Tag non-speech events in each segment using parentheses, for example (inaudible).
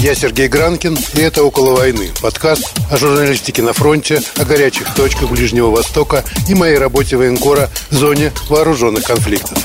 Я Сергей Гранкин, и это «Около войны» – подкаст о журналистике на фронте, о горячих точках Ближнего Востока и моей работе военкора в зоне вооруженных конфликтов.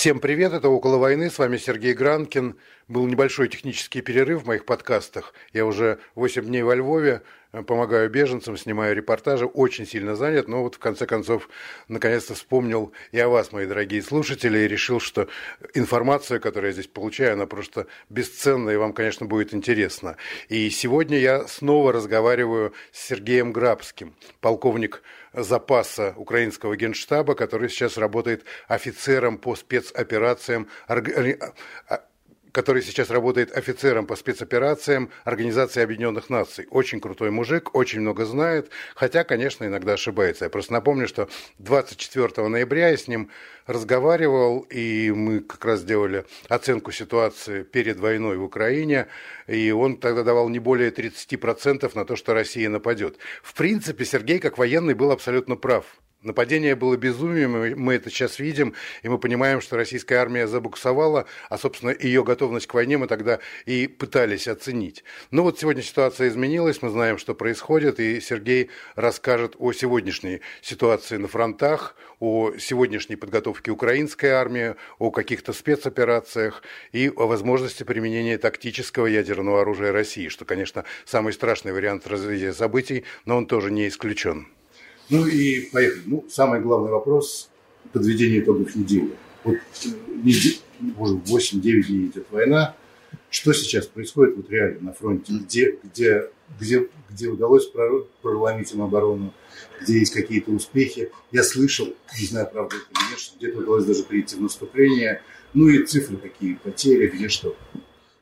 Всем привет, это «Около войны», с вами Сергей Гранкин. Был небольшой технический перерыв в моих подкастах. Я уже 8 дней во Львове, помогаю беженцам, снимаю репортажи, очень сильно занят, но вот в конце концов наконец-то вспомнил и о вас, мои дорогие слушатели, и решил, что информация, которую я здесь получаю, она просто бесценна, и вам, конечно, будет интересно. И сегодня я снова разговариваю с Сергеем Грабским, полковник запаса украинского генштаба, который сейчас работает офицером по спецоперациям который сейчас работает офицером по спецоперациям Организации Объединенных Наций. Очень крутой мужик, очень много знает, хотя, конечно, иногда ошибается. Я просто напомню, что 24 ноября я с ним разговаривал, и мы как раз сделали оценку ситуации перед войной в Украине, и он тогда давал не более 30% на то, что Россия нападет. В принципе, Сергей, как военный, был абсолютно прав. Нападение было безумием, мы это сейчас видим, и мы понимаем, что российская армия забуксовала, а, собственно, ее готовность к войне мы тогда и пытались оценить. Но вот сегодня ситуация изменилась, мы знаем, что происходит, и Сергей расскажет о сегодняшней ситуации на фронтах, о сегодняшней подготовке украинской армии, о каких-то спецоперациях и о возможности применения тактического ядерного оружия России, что, конечно, самый страшный вариант развития событий, но он тоже не исключен. Ну и поехали. Ну, самый главный вопрос – подведение итогов недели. Вот уже 8-9 дней идет война. Что сейчас происходит вот реально на фронте? Где, где, где, где удалось проломить им оборону? Где есть какие-то успехи? Я слышал, не знаю, правда это или нет, что где-то удалось даже прийти в наступление. Ну и цифры какие, потери, где что.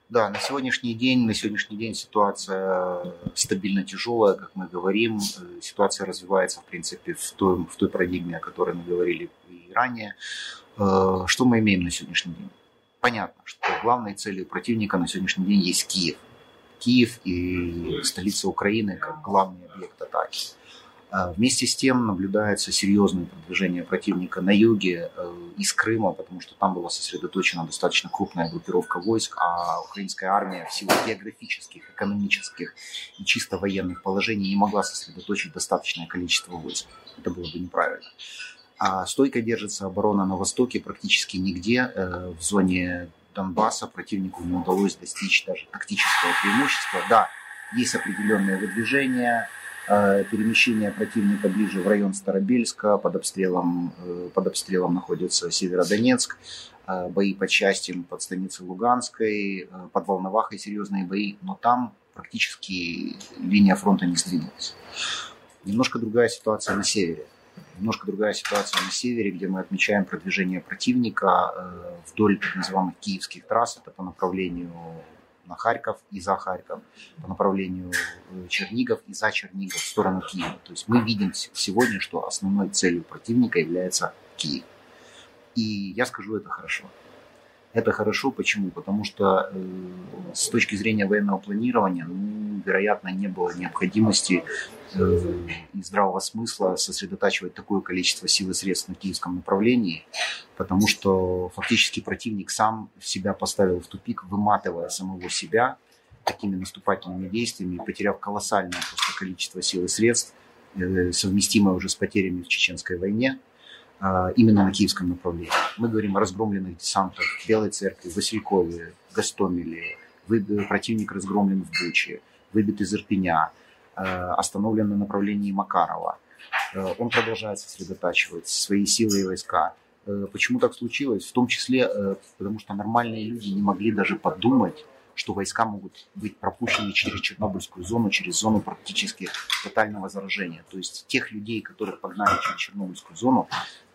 Да, на сегодняшний день, на сегодняшний день ситуация стабильно тяжелая, как мы говорим. Э, ситуация развивается, в принципе, в той, в той парадигме, о которой мы говорили и ранее. Э, что мы имеем на сегодняшний день? Понятно, что главной целью противника на сегодняшний день есть Киев. Киев и столица Украины как главный объект атаки. А, вместе с тем наблюдается серьезное продвижение противника на юге э, из Крыма, потому что там была сосредоточена достаточно крупная группировка войск, а украинская армия в силу географических, экономических и чисто военных положений не могла сосредоточить достаточное количество войск. Это было бы неправильно. А стойко держится оборона на востоке практически нигде. Э, в зоне Донбасса противнику не удалось достичь даже тактического преимущества. Да, есть определенные выдвижения, перемещение противника ближе в район Старобельска, под обстрелом, э, под обстрелом находится Северодонецк, э, бои по частям под станицей Луганской, под Волновахой серьезные бои, но там практически линия фронта не сдвинулась. Немножко другая ситуация на севере. Немножко другая ситуация на севере, где мы отмечаем продвижение противника вдоль так называемых киевских трасс, это по направлению на Харьков и за Харьков, по направлению э, Чернигов и за Чернигов в сторону Киева. То есть мы видим сегодня, что основной целью противника является Киев. И я скажу это хорошо. Это хорошо, почему? Потому что э, с точки зрения военного планирования, ну, вероятно, не было необходимости э, здравого смысла сосредотачивать такое количество сил и средств на киевском направлении, потому что фактически противник сам себя поставил в тупик, выматывая самого себя такими наступательными действиями, потеряв колоссальное просто количество сил и средств, э, совместимое уже с потерями в Чеченской войне, именно на киевском направлении. Мы говорим о разгромленных десантах в Белой Церкви, Василькове, Гастомеле, противник разгромлен в Буче, выбит из Ирпеня, а, остановлен на направлении Макарова. А, он продолжает сосредотачивать свои силы и войска. Почему так случилось? В том числе, потому что нормальные люди не могли даже подумать, что войска могут быть пропущены через Чернобыльскую зону, через зону практически тотального заражения. То есть тех людей, которых погнали через Чернобыльскую зону,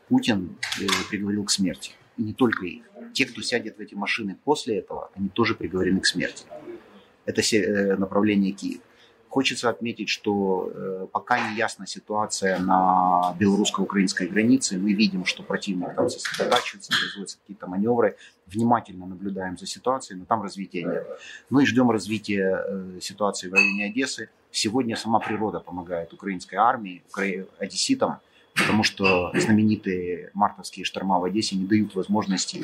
Путин э, приговорил к смерти. И не только их. Те, кто сядет в эти машины после этого, они тоже приговорены к смерти. Это э, направление Киев. Хочется отметить, что э, пока не ясна ситуация на белорусско-украинской границе. Мы видим, что противник там сосредотачивается, производятся какие-то маневры. Внимательно наблюдаем за ситуацией, но там развития нет. Ну и ждем развития ситуации в районе Одессы. Сегодня сама природа помогает украинской армии, одесситам потому что знаменитые мартовские шторма в Одессе не дают возможности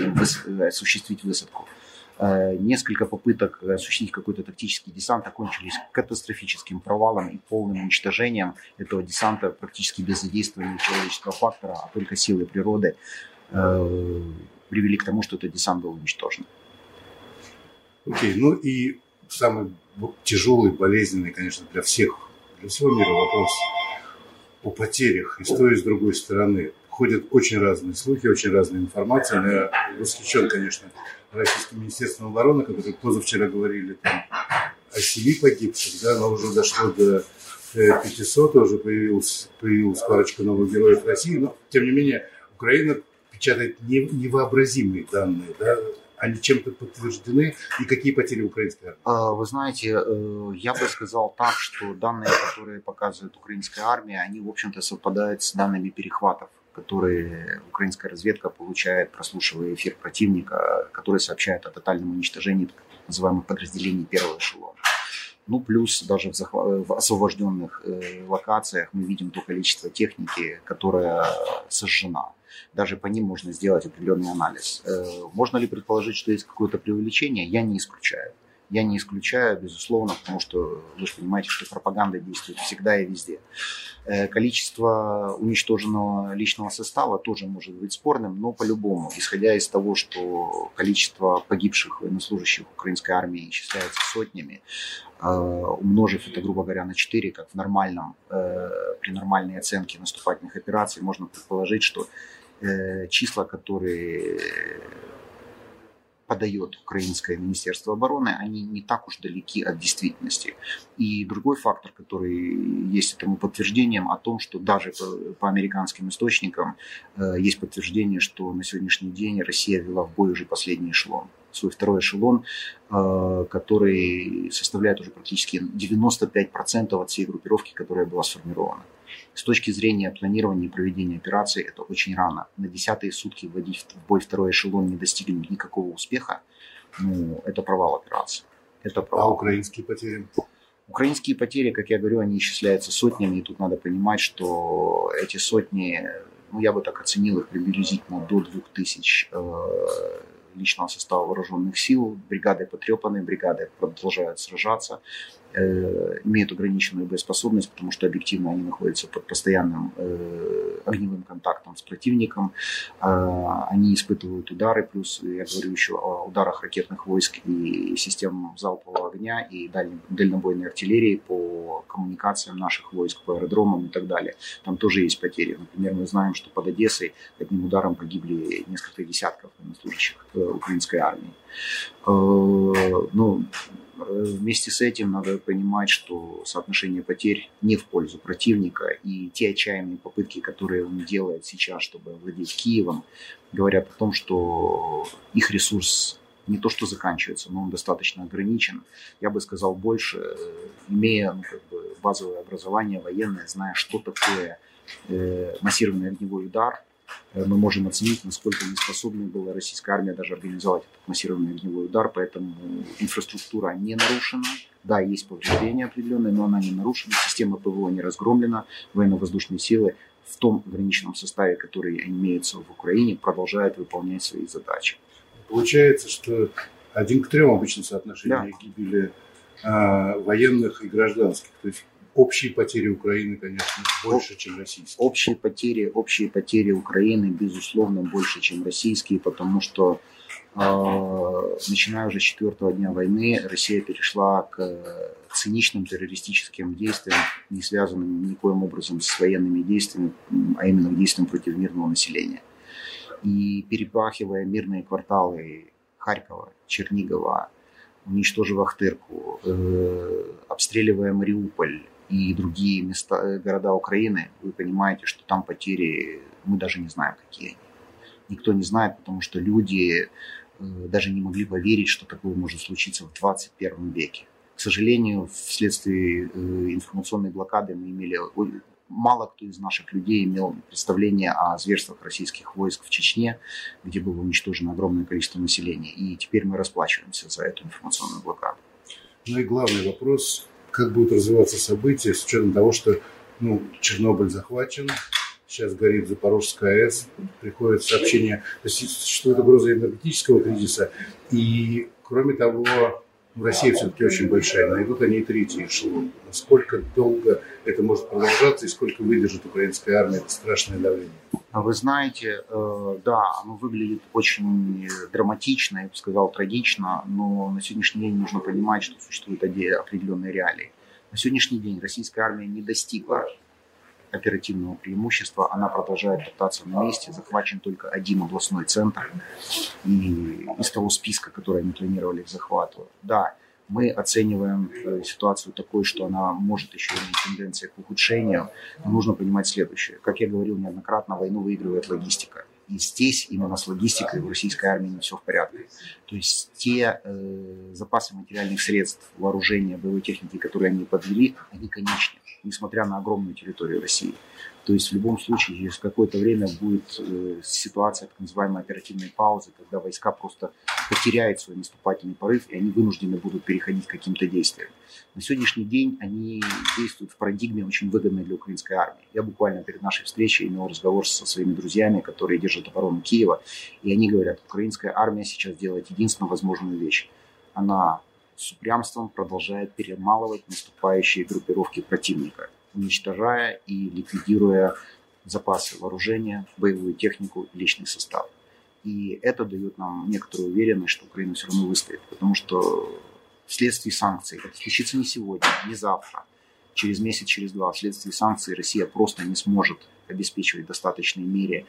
осуществить высадку. Э, несколько попыток осуществить какой-то тактический десант окончились катастрофическим провалом и полным уничтожением этого десанта практически без задействования человеческого фактора, а только силы природы э, привели к тому, что этот десант был уничтожен. Окей, okay, ну и самый тяжелый, болезненный, конечно, для всех, для всего мира вопрос о потерях и с той, и с другой стороны. Ходят очень разные слухи, очень разная информация. Я восхищен, конечно, Российским Министерством обороны, которые позавчера говорили там, о семи погибших, да, но уже дошло до 500, э, уже появилась, появилась парочка новых героев России, но, тем не менее, Украина печатает невообразимые данные, да, они чем-то подтверждены? И какие потери украинской армии? А, вы знаете, э, я бы сказал так, что данные, которые показывает украинская армия, они, в общем-то, совпадают с данными перехватов которые украинская разведка получает, прослушивая эфир противника, который сообщает о тотальном уничтожении так называемых подразделений первого эшелона. Ну, плюс даже в, захва- в освобожденных э, локациях мы видим то количество техники, которая сожжена. Даже по ним можно сделать определенный анализ. Э, можно ли предположить, что есть какое-то преувеличение? Я не исключаю. Я не исключаю, безусловно, потому что вы же понимаете, что пропаганда действует всегда и везде. Э, количество уничтоженного личного состава тоже может быть спорным, но по-любому, исходя из того, что количество погибших военнослужащих украинской армии исчисляется сотнями, э, умножив это, грубо говоря, на 4, как в нормальном, э, при нормальной оценке наступательных операций, можно предположить, что числа, которые подает украинское Министерство обороны, они не так уж далеки от действительности. И другой фактор, который есть этому подтверждением, о том, что даже по, по американским источникам э, есть подтверждение, что на сегодняшний день Россия вела в бой уже последний эшелон свой второй эшелон, э, который составляет уже практически 95% от всей группировки, которая была сформирована. С точки зрения планирования и проведения операции это очень рано. На десятые сутки вводить в бой второй эшелон, не достигнуть никакого успеха, ну, это провал операции. Это провал. А украинские потери? Украинские потери, как я говорю, они исчисляются сотнями, и тут надо понимать, что эти сотни, ну, я бы так оценил их приблизительно до 2000 э, личного состава вооруженных сил. Бригады потрепаны, бригады продолжают сражаться. Э, имеют ограниченную боеспособность, потому что объективно они находятся под постоянным э, огневым контактом с противником. Э, они испытывают удары, плюс я говорю еще о ударах ракетных войск и систем залпового огня и дальнобойной артиллерии по коммуникациям наших войск, по аэродромам и так далее. Там тоже есть потери. Например, мы знаем, что под Одессой одним ударом погибли несколько десятков военнослужащих украинской армии. Ну, Вместе с этим надо понимать, что соотношение потерь не в пользу противника, и те отчаянные попытки, которые он делает сейчас, чтобы владеть Киевом, говорят о том, что их ресурс не то что заканчивается, но он достаточно ограничен. Я бы сказал больше, имея ну, как бы базовое образование военное, зная, что такое э, массированный огневой удар, мы можем оценить, насколько неспособна была российская армия даже организовать этот массированный огневой удар, поэтому инфраструктура не нарушена. Да, есть повреждения определенные, но она не нарушена, система ПВО не разгромлена, военно-воздушные силы в том ограниченном составе, который имеется в Украине, продолжают выполнять свои задачи. Получается, что один к трем обычно соотношение да. гибели э, военных и гражданских. То есть общие потери Украины, конечно, больше, чем российские. Общие потери, общие потери Украины, безусловно, больше, чем российские, потому что э, начиная уже с четвертого дня войны Россия перешла к циничным террористическим действиям, не связанным никоим образом с военными действиями, а именно действием против мирного населения. И перепахивая мирные кварталы Харькова, Чернигова, уничтожив Ахтырку, э, обстреливая Мариуполь, и другие места, э, города Украины, вы понимаете, что там потери, мы даже не знаем, какие они. Никто не знает, потому что люди э, даже не могли поверить, что такое может случиться в 21 веке. К сожалению, вследствие э, информационной блокады мы имели мало кто из наших людей имел представление о зверствах российских войск в Чечне, где было уничтожено огромное количество населения. И теперь мы расплачиваемся за эту информационную блокаду. Ну и главный вопрос, как будут развиваться события с учетом того, что ну, Чернобыль захвачен, сейчас горит Запорожская АЭС, приходят сообщения, то есть существует угроза энергетического кризиса, и, кроме того, Россия все-таки очень большая, найдут они и третий эшелон. Насколько долго это может продолжаться и сколько выдержит украинская армия это страшное давление? А вы знаете, э, да, оно выглядит очень драматично, я бы сказал, трагично, но на сегодняшний день нужно понимать, что существуют определенные реалии. На сегодняшний день российская армия не достигла оперативного преимущества, она продолжает топтаться на месте, захвачен только один областной центр и из того списка, который они планировали к захвату. Да, мы оцениваем э, ситуацию такой, что она может еще иметь тенденции к ухудшению, но нужно понимать следующее. Как я говорил неоднократно, войну выигрывает логистика. И здесь именно с логистикой в российской армии не все в порядке. То есть те э, запасы материальных средств, вооружения, боевой техники, которые они подвели, они конечны несмотря на огромную территорию России. То есть в любом случае через какое-то время будет э, ситуация так называемой оперативной паузы, когда войска просто потеряют свой наступательный порыв, и они вынуждены будут переходить к каким-то действиям. На сегодняшний день они действуют в парадигме очень выгодной для украинской армии. Я буквально перед нашей встречей имел разговор со своими друзьями, которые держат оборону Киева, и они говорят, украинская армия сейчас делает единственную возможную вещь. Она с упрямством продолжает перемалывать наступающие группировки противника, уничтожая и ликвидируя запасы вооружения, боевую технику и личный состав. И это дает нам некоторую уверенность, что Украина все равно выстоит, потому что вследствие санкций, это случится не сегодня, не завтра, через месяц, через два, вследствие санкций Россия просто не сможет обеспечивать в достаточной мере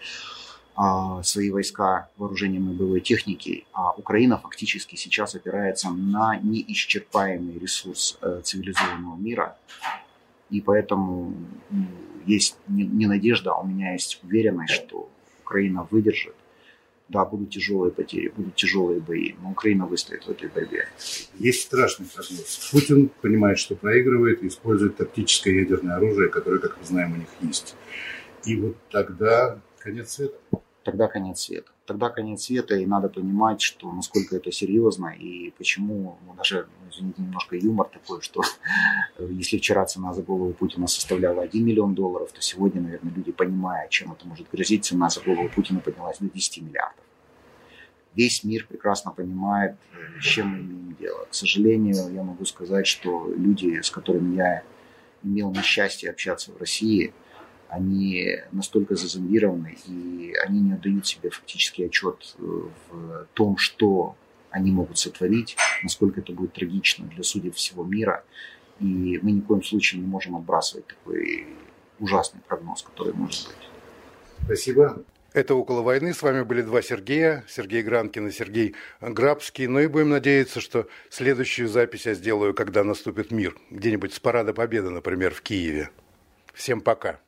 а, свои войска вооружением и боевой техники, а Украина фактически сейчас опирается на неисчерпаемый ресурс э, цивилизованного мира, и поэтому есть не надежда, а у меня есть уверенность, что Украина выдержит. Да, будут тяжелые потери, будут тяжелые бои, но Украина выстоит в этой борьбе. Есть страшный прогноз. Путин понимает, что проигрывает и использует тактическое ядерное оружие, которое, как мы знаем, у них есть. И вот тогда конец света тогда конец света. Тогда конец света, и надо понимать, что насколько это серьезно, и почему, ну, даже, ну, извините, немножко юмор такой, что (laughs) если вчера цена за голову Путина составляла 1 миллион долларов, то сегодня, наверное, люди, понимая, чем это может грозить, цена за голову Путина поднялась до 10 миллиардов. Весь мир прекрасно понимает, с чем мы имеем дело. К сожалению, я могу сказать, что люди, с которыми я имел несчастье общаться в России – они настолько зазомбированы, и они не отдают себе фактически отчет э, в том, что они могут сотворить, насколько это будет трагично для судей всего мира. И мы ни в коем случае не можем отбрасывать такой ужасный прогноз, который может быть. Спасибо. Это «Около войны». С вами были два Сергея. Сергей Гранкин и Сергей Грабский. Ну и будем надеяться, что следующую запись я сделаю, когда наступит мир. Где-нибудь с Парада Победы, например, в Киеве. Всем пока.